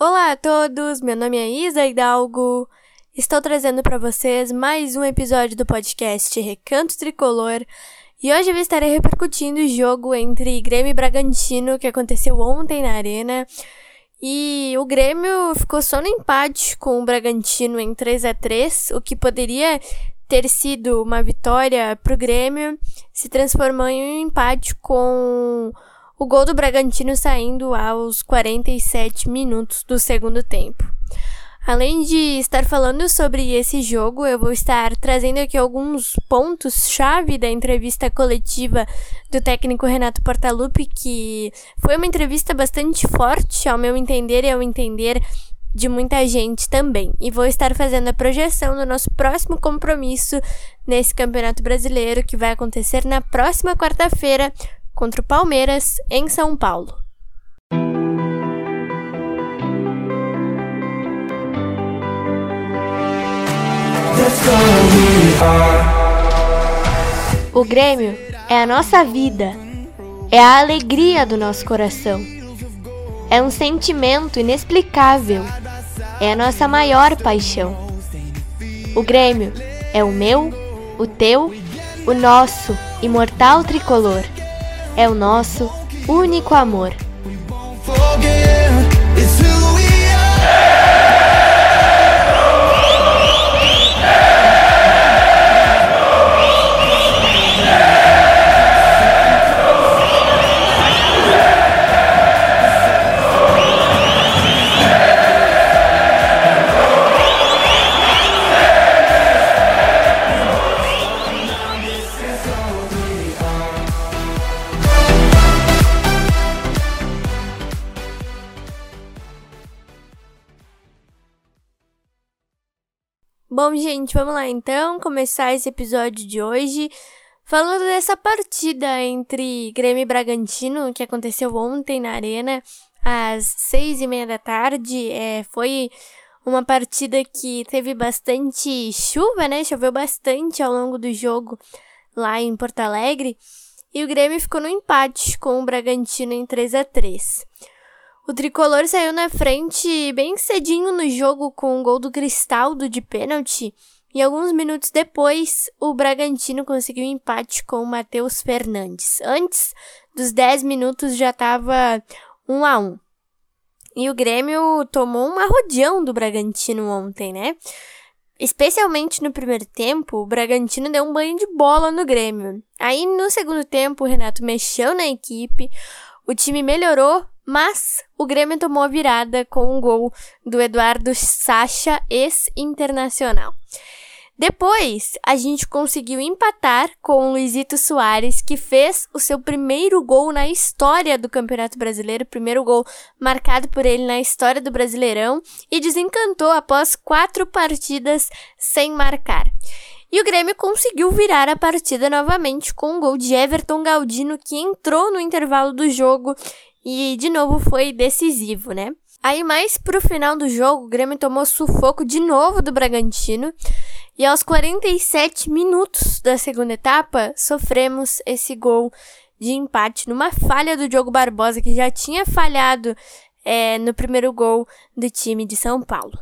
Olá a todos, meu nome é Isa Hidalgo. Estou trazendo para vocês mais um episódio do podcast Recanto Tricolor e hoje eu estarei repercutindo o jogo entre Grêmio e Bragantino que aconteceu ontem na Arena. E o Grêmio ficou só no empate com o Bragantino em 3 a 3 o que poderia ter sido uma vitória para o Grêmio, se transformou em um empate com o gol do Bragantino saindo aos 47 minutos do segundo tempo. Além de estar falando sobre esse jogo, eu vou estar trazendo aqui alguns pontos-chave da entrevista coletiva do técnico Renato Portaluppi, que foi uma entrevista bastante forte, ao meu entender e ao entender de muita gente também. E vou estar fazendo a projeção do nosso próximo compromisso nesse Campeonato Brasileiro, que vai acontecer na próxima quarta-feira, contra o Palmeiras, em São Paulo. O Grêmio é a nossa vida, é a alegria do nosso coração. É um sentimento inexplicável, é a nossa maior paixão. O Grêmio é o meu, o teu, o nosso imortal tricolor é o nosso único amor. Gente, vamos lá então começar esse episódio de hoje falando dessa partida entre Grêmio e Bragantino que aconteceu ontem na Arena às seis e meia da tarde. É, foi uma partida que teve bastante chuva, né? Choveu bastante ao longo do jogo lá em Porto Alegre. E o Grêmio ficou no empate com o Bragantino em 3 a 3 o tricolor saiu na frente bem cedinho no jogo com um gol do Cristaldo de pênalti. E alguns minutos depois, o Bragantino conseguiu um empate com o Matheus Fernandes. Antes dos 10 minutos já estava 1 a 1. E o Grêmio tomou um arrodeão do Bragantino ontem, né? Especialmente no primeiro tempo, o Bragantino deu um banho de bola no Grêmio. Aí no segundo tempo, o Renato mexeu na equipe, o time melhorou, mas o Grêmio tomou a virada com um gol do Eduardo Sacha, ex-internacional. Depois, a gente conseguiu empatar com o Luizito Soares, que fez o seu primeiro gol na história do Campeonato Brasileiro, primeiro gol marcado por ele na história do Brasileirão, e desencantou após quatro partidas sem marcar. E o Grêmio conseguiu virar a partida novamente com um gol de Everton Galdino, que entrou no intervalo do jogo e de novo foi decisivo, né? Aí mais pro final do jogo, o Grêmio tomou sufoco de novo do Bragantino. E aos 47 minutos da segunda etapa, sofremos esse gol de empate numa falha do Diogo Barbosa, que já tinha falhado é, no primeiro gol do time de São Paulo.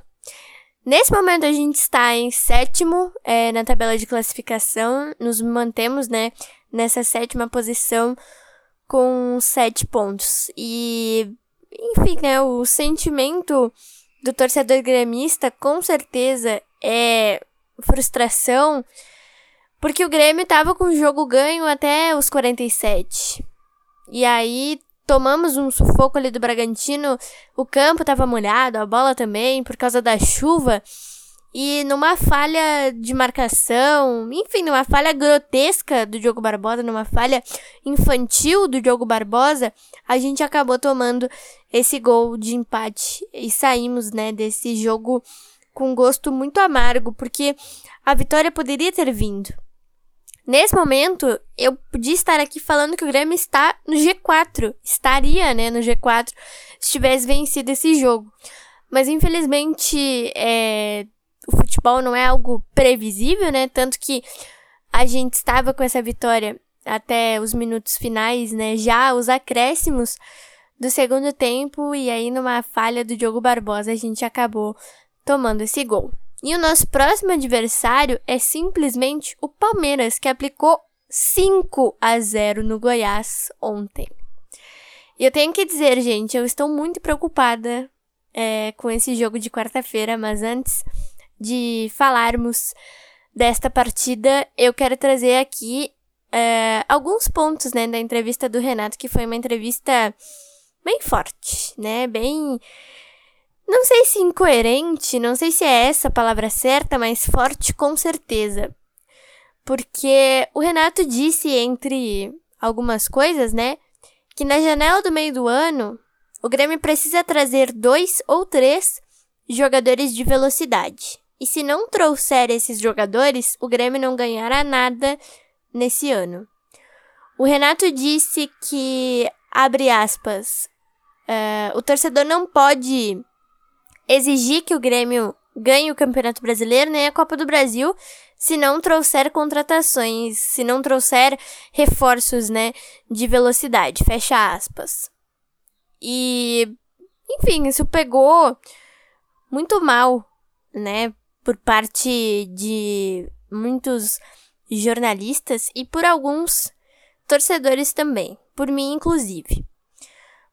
Nesse momento a gente está em sétimo é, na tabela de classificação, nos mantemos né, nessa sétima posição com sete pontos. E, enfim, né, o sentimento do torcedor gremista com certeza é frustração, porque o Grêmio estava com o jogo ganho até os 47. E aí tomamos um sufoco ali do Bragantino, o campo estava molhado, a bola também, por causa da chuva. E numa falha de marcação, enfim, numa falha grotesca do Diogo Barbosa, numa falha infantil do Diogo Barbosa, a gente acabou tomando esse gol de empate e saímos, né, desse jogo com gosto muito amargo, porque a vitória poderia ter vindo. Nesse momento, eu podia estar aqui falando que o Grêmio está no G4, estaria, né, no G4, se tivesse vencido esse jogo. Mas infelizmente, é, o futebol não é algo previsível, né? Tanto que a gente estava com essa vitória até os minutos finais, né? Já os acréscimos. do segundo tempo e aí numa falha do Diogo Barbosa a gente acabou tomando esse gol. E o nosso próximo adversário é simplesmente o Palmeiras, que aplicou 5 a 0 no Goiás ontem. E eu tenho que dizer, gente, eu estou muito preocupada é, com esse jogo de quarta-feira, mas antes de falarmos desta partida, eu quero trazer aqui é, alguns pontos né, da entrevista do Renato, que foi uma entrevista bem forte, né? Bem. Não sei se incoerente, não sei se é essa a palavra certa, mas forte com certeza. Porque o Renato disse, entre algumas coisas, né? Que na janela do meio do ano, o Grêmio precisa trazer dois ou três jogadores de velocidade. E se não trouxer esses jogadores, o Grêmio não ganhará nada nesse ano. O Renato disse que, abre aspas, uh, o torcedor não pode exigir que o Grêmio ganhe o Campeonato Brasileiro nem a Copa do Brasil se não trouxer contratações, se não trouxer reforços, né, de velocidade, fecha aspas. E, enfim, isso pegou muito mal, né, por parte de muitos jornalistas e por alguns torcedores também, por mim inclusive.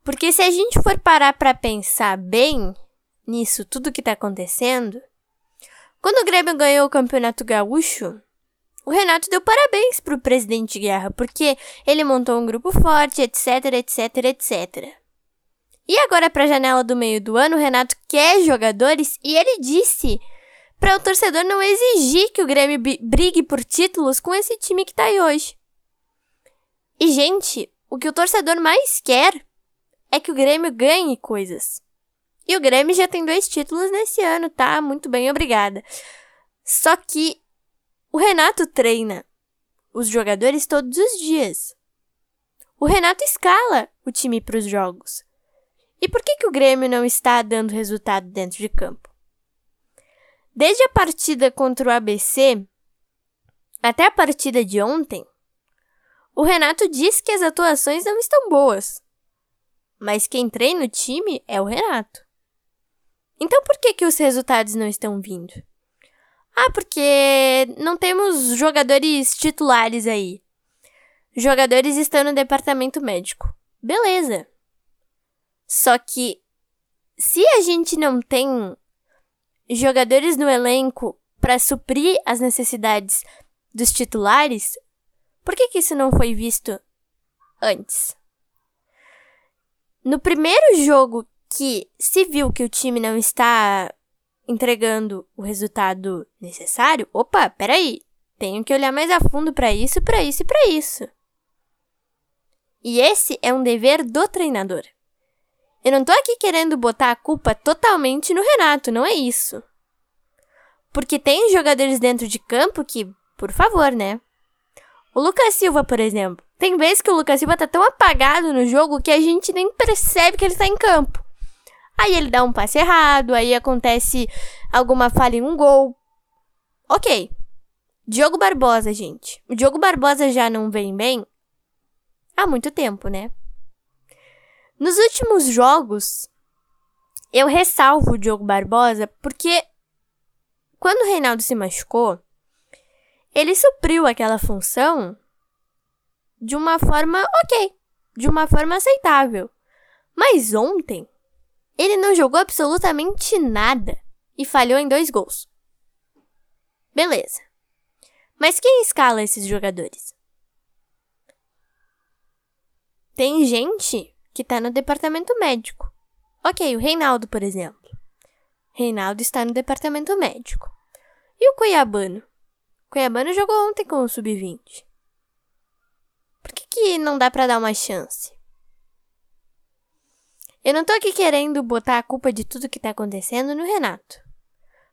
Porque se a gente for parar para pensar bem nisso tudo que tá acontecendo, quando o Grêmio ganhou o Campeonato Gaúcho, o Renato deu parabéns pro presidente Guerra, porque ele montou um grupo forte, etc, etc, etc. E agora pra janela do meio do ano, o Renato quer jogadores e ele disse para o torcedor não exigir que o Grêmio brigue por títulos com esse time que tá aí hoje. E, gente, o que o torcedor mais quer é que o Grêmio ganhe coisas. E o Grêmio já tem dois títulos nesse ano, tá? Muito bem, obrigada. Só que o Renato treina os jogadores todos os dias. O Renato escala o time para os jogos. E por que, que o Grêmio não está dando resultado dentro de campo? Desde a partida contra o ABC até a partida de ontem, o Renato diz que as atuações não estão boas. Mas quem treina o time é o Renato. Então por que, que os resultados não estão vindo? Ah, porque não temos jogadores titulares aí. Jogadores estão no departamento médico. Beleza. Só que se a gente não tem jogadores no elenco para suprir as necessidades dos titulares, por que, que isso não foi visto antes? No primeiro jogo que se viu que o time não está entregando o resultado necessário, opa, peraí, tenho que olhar mais a fundo para isso, para isso e para isso. E esse é um dever do treinador. Eu não tô aqui querendo botar a culpa totalmente no Renato, não é isso. Porque tem jogadores dentro de campo que, por favor, né? O Lucas Silva, por exemplo. Tem vezes que o Lucas Silva tá tão apagado no jogo que a gente nem percebe que ele tá em campo. Aí ele dá um passe errado, aí acontece alguma falha em um gol. Ok. Diogo Barbosa, gente. O Diogo Barbosa já não vem bem há muito tempo, né? Nos últimos jogos, eu ressalvo o Diogo Barbosa porque quando o Reinaldo se machucou, ele supriu aquela função de uma forma ok, de uma forma aceitável. Mas ontem, ele não jogou absolutamente nada e falhou em dois gols. Beleza. Mas quem escala esses jogadores? Tem gente que está no departamento médico. Ok, o Reinaldo, por exemplo. Reinaldo está no departamento médico. E o Cuiabano? O Cuiabano jogou ontem com o Sub-20. Por que, que não dá para dar uma chance? Eu não tô aqui querendo botar a culpa de tudo que tá acontecendo no Renato.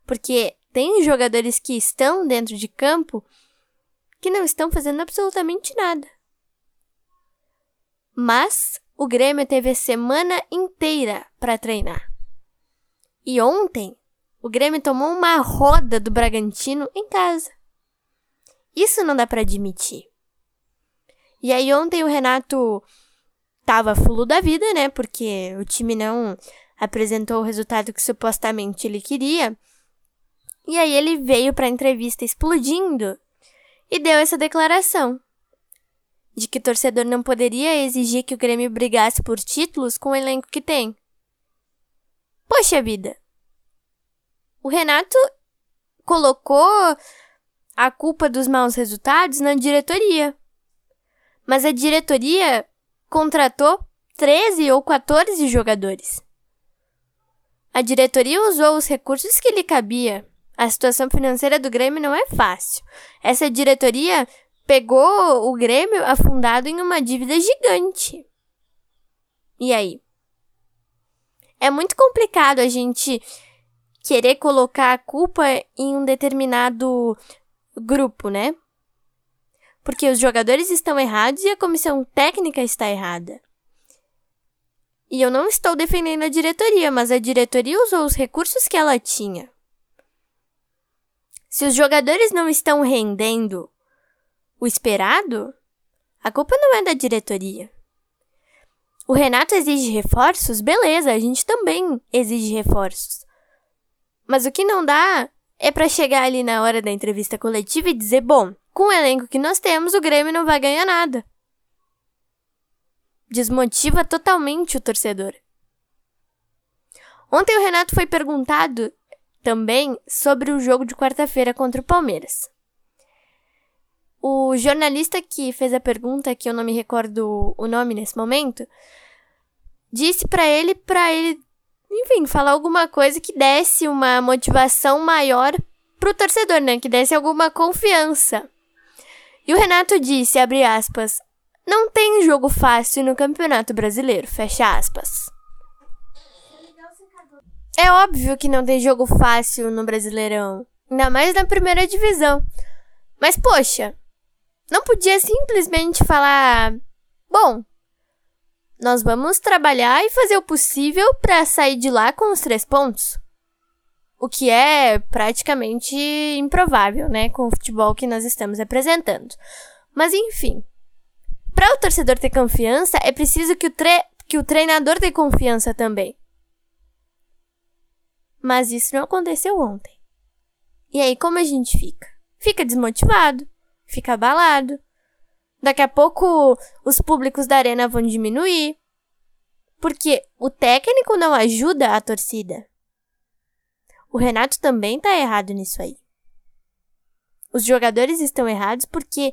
Porque tem jogadores que estão dentro de campo que não estão fazendo absolutamente nada. Mas o Grêmio teve a semana inteira para treinar. E ontem, o Grêmio tomou uma roda do Bragantino em casa. Isso não dá para admitir. E aí ontem o Renato tava fulo da vida, né? Porque o time não apresentou o resultado que supostamente ele queria. E aí ele veio para a entrevista explodindo e deu essa declaração de que o torcedor não poderia exigir que o Grêmio brigasse por títulos com o elenco que tem. Poxa vida. O Renato colocou a culpa dos maus resultados na diretoria. Mas a diretoria contratou 13 ou 14 jogadores. A diretoria usou os recursos que lhe cabia. A situação financeira do Grêmio não é fácil. Essa diretoria pegou o Grêmio afundado em uma dívida gigante. E aí? É muito complicado a gente querer colocar a culpa em um determinado grupo, né? Porque os jogadores estão errados e a comissão técnica está errada. E eu não estou defendendo a diretoria, mas a diretoria usou os recursos que ela tinha. Se os jogadores não estão rendendo o esperado, a culpa não é da diretoria. O Renato exige reforços? Beleza, a gente também exige reforços. Mas o que não dá é para chegar ali na hora da entrevista coletiva e dizer: bom, com o elenco que nós temos, o Grêmio não vai ganhar nada desmotiva totalmente o torcedor. Ontem o Renato foi perguntado também sobre o jogo de quarta-feira contra o Palmeiras. O jornalista que fez a pergunta, que eu não me recordo o nome nesse momento, disse para ele para ele, enfim, falar alguma coisa que desse uma motivação maior pro torcedor, né? Que desse alguma confiança. E o Renato disse, abre aspas, não tem jogo fácil no Campeonato Brasileiro, fecha aspas. É óbvio que não tem jogo fácil no Brasileirão, ainda mais na primeira divisão. Mas poxa, não podia simplesmente falar: "Bom, nós vamos trabalhar e fazer o possível para sair de lá com os três pontos". O que é praticamente improvável, né, com o futebol que nós estamos apresentando. Mas enfim, para o torcedor ter confiança, é preciso que o, tre que o treinador tenha confiança também. Mas isso não aconteceu ontem. E aí, como a gente fica? Fica desmotivado, fica abalado. Daqui a pouco os públicos da arena vão diminuir. Porque o técnico não ajuda a torcida. O Renato também tá errado nisso aí. Os jogadores estão errados porque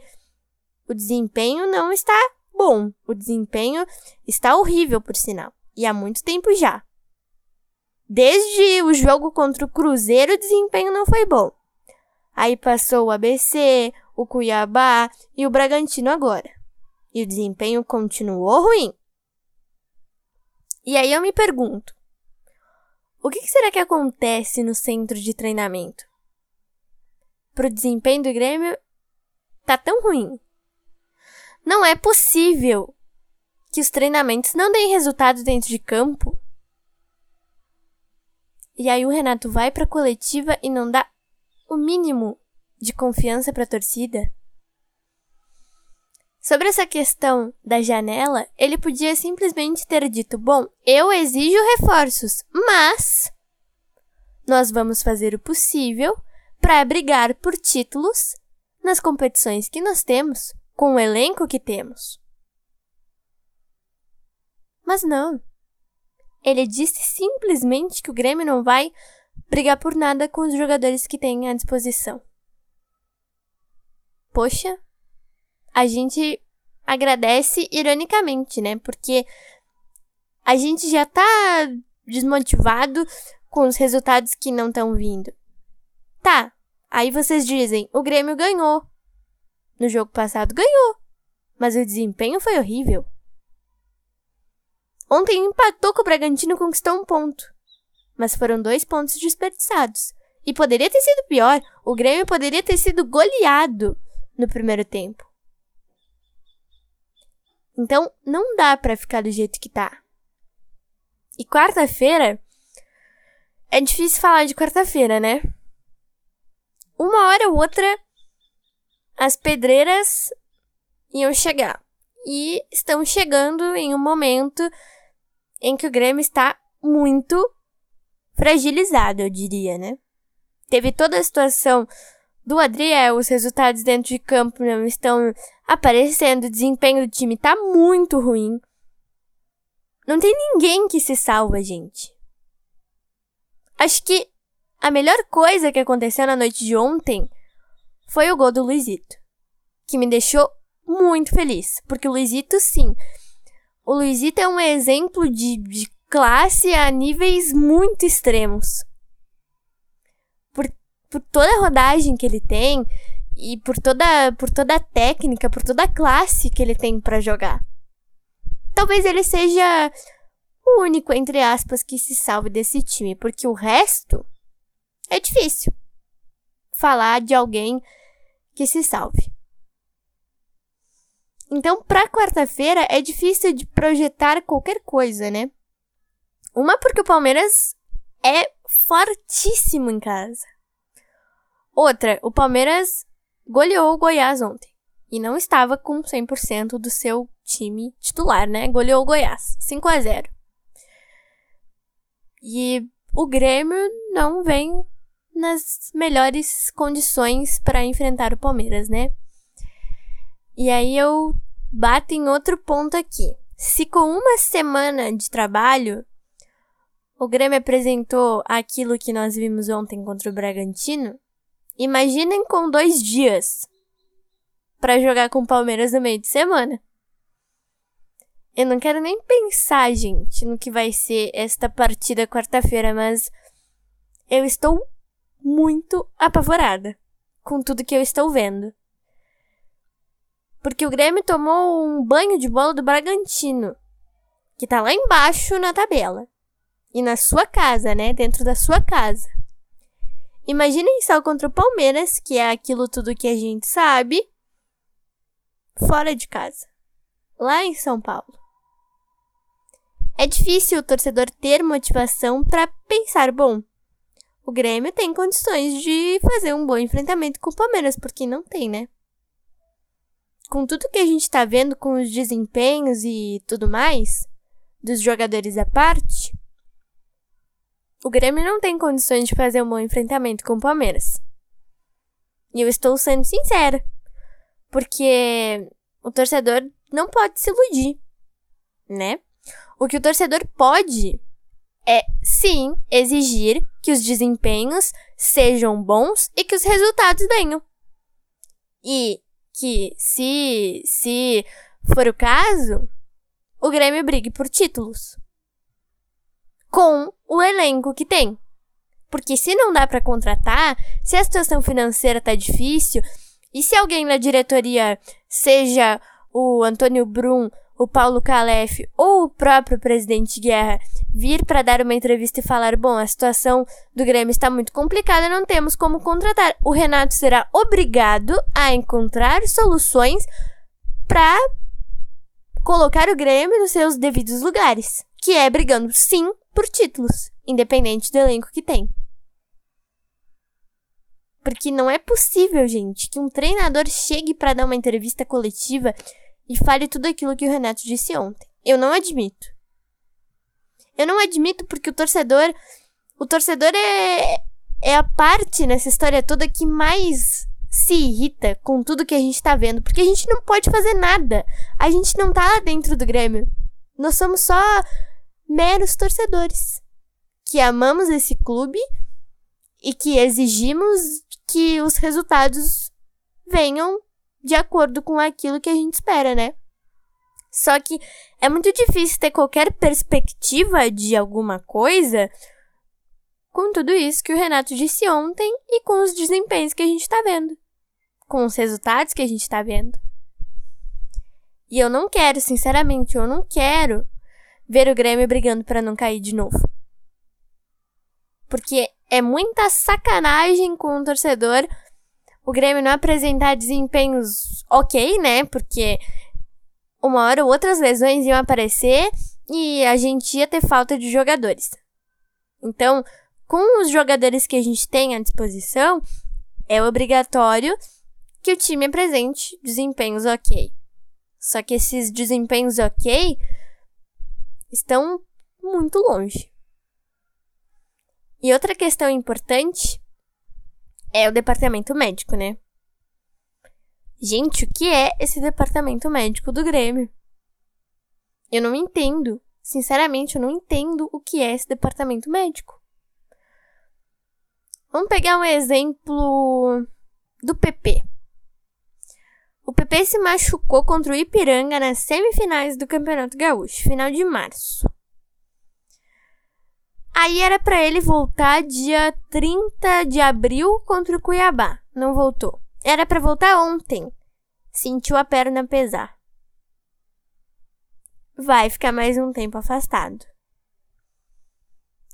o desempenho não está bom. O desempenho está horrível, por sinal. E há muito tempo já. Desde o jogo contra o Cruzeiro, o desempenho não foi bom. Aí passou o ABC, o Cuiabá e o Bragantino agora. E o desempenho continuou ruim. E aí eu me pergunto: o que será que acontece no centro de treinamento? Para o desempenho do Grêmio tá tão ruim não é possível que os treinamentos não deem resultado dentro de campo. E aí o Renato vai para a coletiva e não dá o mínimo de confiança para a torcida. Sobre essa questão da janela, ele podia simplesmente ter dito: Bom, eu exijo reforços, mas nós vamos fazer o possível para brigar por títulos nas competições que nós temos com o elenco que temos. Mas não. Ele disse simplesmente que o Grêmio não vai brigar por nada com os jogadores que tem à disposição. Poxa, a gente agradece ironicamente, né? Porque a gente já tá desmotivado com os resultados que não estão vindo. Tá, aí vocês dizem, o Grêmio ganhou. No jogo passado ganhou, mas o desempenho foi horrível. Ontem empatou com o Bragantino e conquistou um ponto. Mas foram dois pontos desperdiçados. E poderia ter sido pior. O Grêmio poderia ter sido goleado no primeiro tempo. Então, não dá para ficar do jeito que tá. E quarta-feira. É difícil falar de quarta-feira, né? Uma hora ou outra as pedreiras iam chegar. e estamos chegando em um momento em que o Grêmio está muito fragilizado, eu diria, né? Teve toda a situação do Adriel, os resultados dentro de campo não estão aparecendo, o desempenho do time tá muito ruim. Não tem ninguém que se salva, gente. Acho que a melhor coisa que aconteceu na noite de ontem foi o gol do Luizito, que me deixou muito feliz, porque o Luizito, sim, o Luizito é um exemplo de, de classe a níveis muito extremos. Por, toda a rodagem que ele tem e por toda, por toda a técnica, por toda a classe que ele tem para jogar. Talvez ele seja o único, entre aspas, que se salve desse time, porque o resto é difícil falar de alguém que se salve. Então, para quarta-feira é difícil de projetar qualquer coisa, né? Uma porque o Palmeiras é fortíssimo em casa. Outra, o Palmeiras goleou o Goiás ontem e não estava com 100% do seu time titular, né? Goleou o Goiás, 5 a 0. E o Grêmio não vem nas melhores condições para enfrentar o Palmeiras, né? E aí eu bato em outro ponto aqui. Se com uma semana de trabalho o Grêmio apresentou aquilo que nós vimos ontem contra o Bragantino, imaginem com dois dias para jogar com o Palmeiras no meio de semana. Eu não quero nem pensar, gente, no que vai ser esta partida quarta-feira, mas eu estou muito apavorada com tudo que eu estou vendo. Porque o Grêmio tomou um banho de bola do Bragantino, que tá lá embaixo na tabela. E na sua casa, né? Dentro da sua casa. Imaginem só contra o Palmeiras, que é aquilo tudo que a gente sabe, fora de casa. Lá em São Paulo. É difícil o torcedor ter motivação para pensar, bom, o Grêmio tem condições de fazer um bom enfrentamento com o Palmeiras, porque não tem, né? com tudo que a gente tá vendo com os desempenhos e tudo mais, dos jogadores à parte, o Grêmio não tem condições de fazer um bom enfrentamento com o Palmeiras. E eu estou sendo sincera, porque o torcedor não pode se iludir, né? O que o torcedor pode é, sim, exigir que os desempenhos sejam bons e que os resultados venham. E que, se, se for o caso, o Grêmio brigue por títulos. O elenco que tem. Porque se não dá para contratar, se a situação financeira tá difícil, e se alguém na diretoria, seja o Antônio Brum o Paulo Calef ou o próprio presidente Guerra vir para dar uma entrevista e falar: bom, a situação do Grêmio está muito complicada, não temos como contratar. O Renato será obrigado a encontrar soluções para colocar o Grêmio nos seus devidos lugares, que é brigando sim por títulos, independente do elenco que tem. Porque não é possível, gente, que um treinador chegue para dar uma entrevista coletiva e fale tudo aquilo que o Renato disse ontem. Eu não admito. Eu não admito porque o torcedor. O torcedor é, é a parte nessa história toda que mais se irrita com tudo que a gente tá vendo. Porque a gente não pode fazer nada. A gente não tá lá dentro do Grêmio. Nós somos só meros torcedores. Que amamos esse clube e que exigimos que os resultados venham de acordo com aquilo que a gente espera, né? Só que é muito difícil ter qualquer perspectiva de alguma coisa com tudo isso que o Renato disse ontem e com os desempenhos que a gente tá vendo. Com os resultados que a gente tá vendo. E eu não quero, sinceramente, eu não quero ver o Grêmio brigando para não cair de novo. Porque é muita sacanagem com o torcedor o Grêmio não apresentar desempenhos ok, né? Porque uma hora ou outras lesões iam aparecer e a gente ia ter falta de jogadores. Então, com os jogadores que a gente tem à disposição, é obrigatório que o time apresente desempenhos ok. Só que esses desempenhos ok estão muito longe. E outra questão importante é o departamento médico, né? Gente, o que é esse departamento médico do Grêmio? Eu não entendo. Sinceramente, eu não entendo o que é esse departamento médico. Vamos pegar um exemplo do PP. O PP se machucou contra o Ipiranga nas semifinais do Campeonato Gaúcho, final de março. Aí era para ele voltar dia 30 de abril contra o Cuiabá. Não voltou. Era para voltar ontem. Sentiu a perna pesar vai ficar mais um tempo afastado.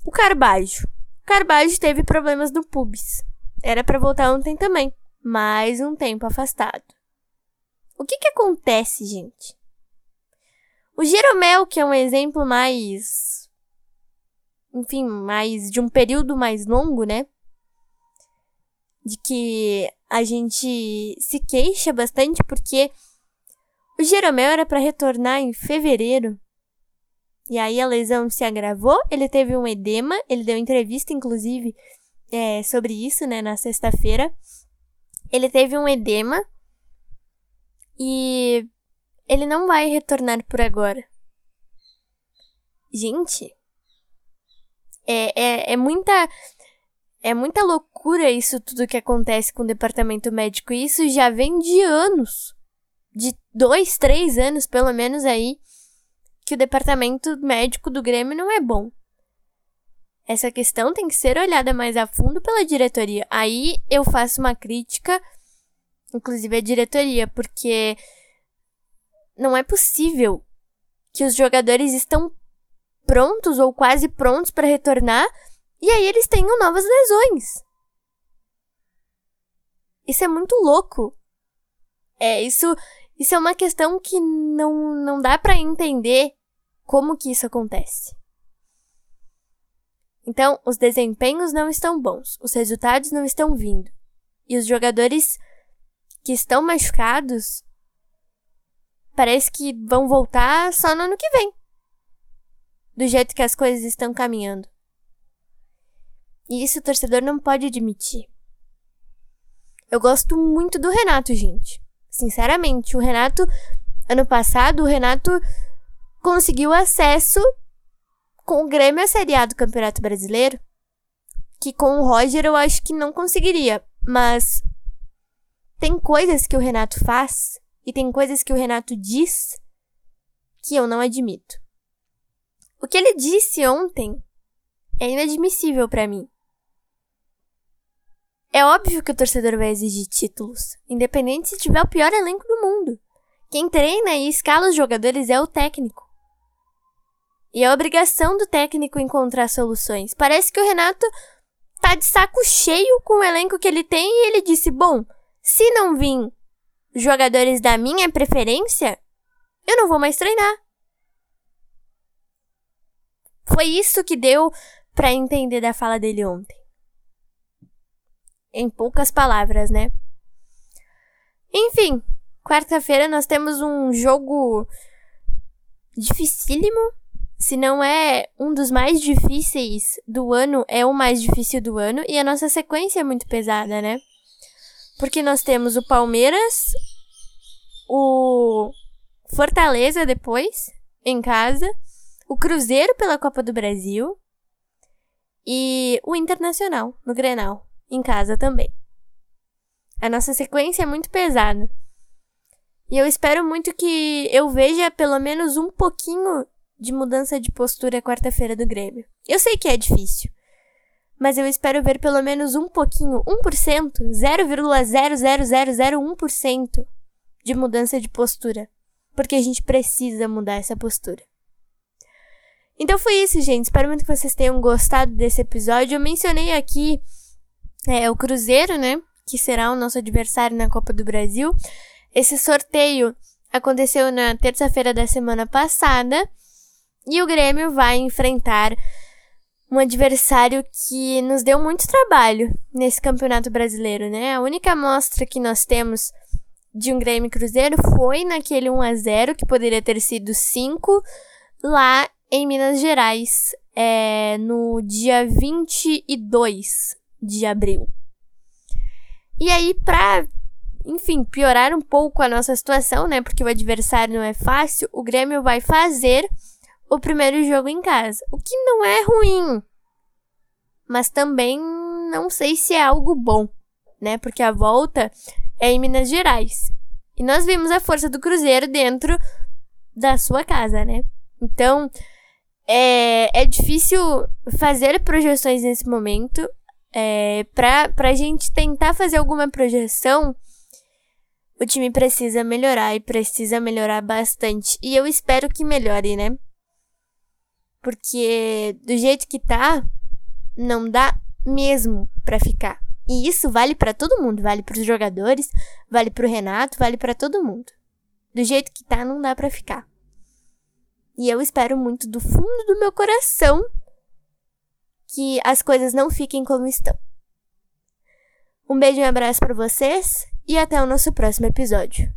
O Carbajo. O Carbajo teve problemas no pubis. Era para voltar ontem também. Mais um tempo afastado. O que que acontece, gente? O Jeromel, que é um exemplo mais. Enfim, mais. de um período mais longo, né? De que a gente se queixa bastante porque o Jeromel era para retornar em fevereiro. E aí a lesão se agravou, ele teve um edema, ele deu entrevista, inclusive, é, sobre isso, né, na sexta-feira. Ele teve um edema e ele não vai retornar por agora. Gente, é, é, é muita. É muita loucura isso tudo que acontece com o departamento médico. E isso já vem de anos de dois, três anos, pelo menos aí, que o departamento médico do Grêmio não é bom. Essa questão tem que ser olhada mais a fundo pela diretoria. Aí eu faço uma crítica, inclusive à diretoria, porque não é possível que os jogadores estão prontos ou quase prontos para retornar e aí eles tenham novas lesões. Isso é muito louco. É, isso isso é uma questão que não, não dá para entender como que isso acontece. Então, os desempenhos não estão bons, os resultados não estão vindo. E os jogadores que estão machucados parece que vão voltar só no ano que vem. Do jeito que as coisas estão caminhando. E isso o torcedor não pode admitir. Eu gosto muito do Renato, gente. Sinceramente, o Renato, ano passado, o Renato conseguiu acesso com o Grêmio à Série A do Campeonato Brasileiro, que com o Roger eu acho que não conseguiria, mas tem coisas que o Renato faz e tem coisas que o Renato diz que eu não admito. O que ele disse ontem é inadmissível para mim. É óbvio que o torcedor vai exigir títulos, independente se tiver o pior elenco do mundo. Quem treina e escala os jogadores é o técnico. E é obrigação do técnico encontrar soluções. Parece que o Renato tá de saco cheio com o elenco que ele tem e ele disse: Bom, se não vir jogadores da minha preferência, eu não vou mais treinar. Foi isso que deu para entender da fala dele ontem em poucas palavras, né? Enfim, quarta-feira nós temos um jogo dificílimo. Se não é um dos mais difíceis do ano, é o mais difícil do ano. E a nossa sequência é muito pesada, né? Porque nós temos o Palmeiras, o Fortaleza depois, em casa, o Cruzeiro pela Copa do Brasil e o Internacional no Grenal em casa também. A nossa sequência é muito pesada. E eu espero muito que eu veja pelo menos um pouquinho de mudança de postura quarta-feira do Grêmio. Eu sei que é difícil, mas eu espero ver pelo menos um pouquinho, 1%, 0,00001% de mudança de postura, porque a gente precisa mudar essa postura. Então foi isso, gente. Espero muito que vocês tenham gostado desse episódio. Eu mencionei aqui é o Cruzeiro, né? Que será o nosso adversário na Copa do Brasil. Esse sorteio aconteceu na terça-feira da semana passada e o Grêmio vai enfrentar um adversário que nos deu muito trabalho nesse Campeonato Brasileiro, né? A única amostra que nós temos de um Grêmio Cruzeiro foi naquele 1 a 0 que poderia ter sido 5 lá em Minas Gerais, é, no dia 22 de abril. E aí, pra, enfim, piorar um pouco a nossa situação, né? Porque o adversário não é fácil, o Grêmio vai fazer o primeiro jogo em casa. O que não é ruim, mas também não sei se é algo bom, né? Porque a volta é em Minas Gerais. E nós vimos a força do Cruzeiro dentro da sua casa, né? Então, é, é difícil fazer projeções nesse momento. É, pra gente tentar fazer alguma projeção, o time precisa melhorar e precisa melhorar bastante. E eu espero que melhore, né? Porque do jeito que tá, não dá mesmo para ficar. E isso vale para todo mundo, vale para os jogadores, vale para o Renato, vale para todo mundo. Do jeito que tá, não dá para ficar. E eu espero muito do fundo do meu coração que as coisas não fiquem como estão. Um beijo e um abraço para vocês e até o nosso próximo episódio.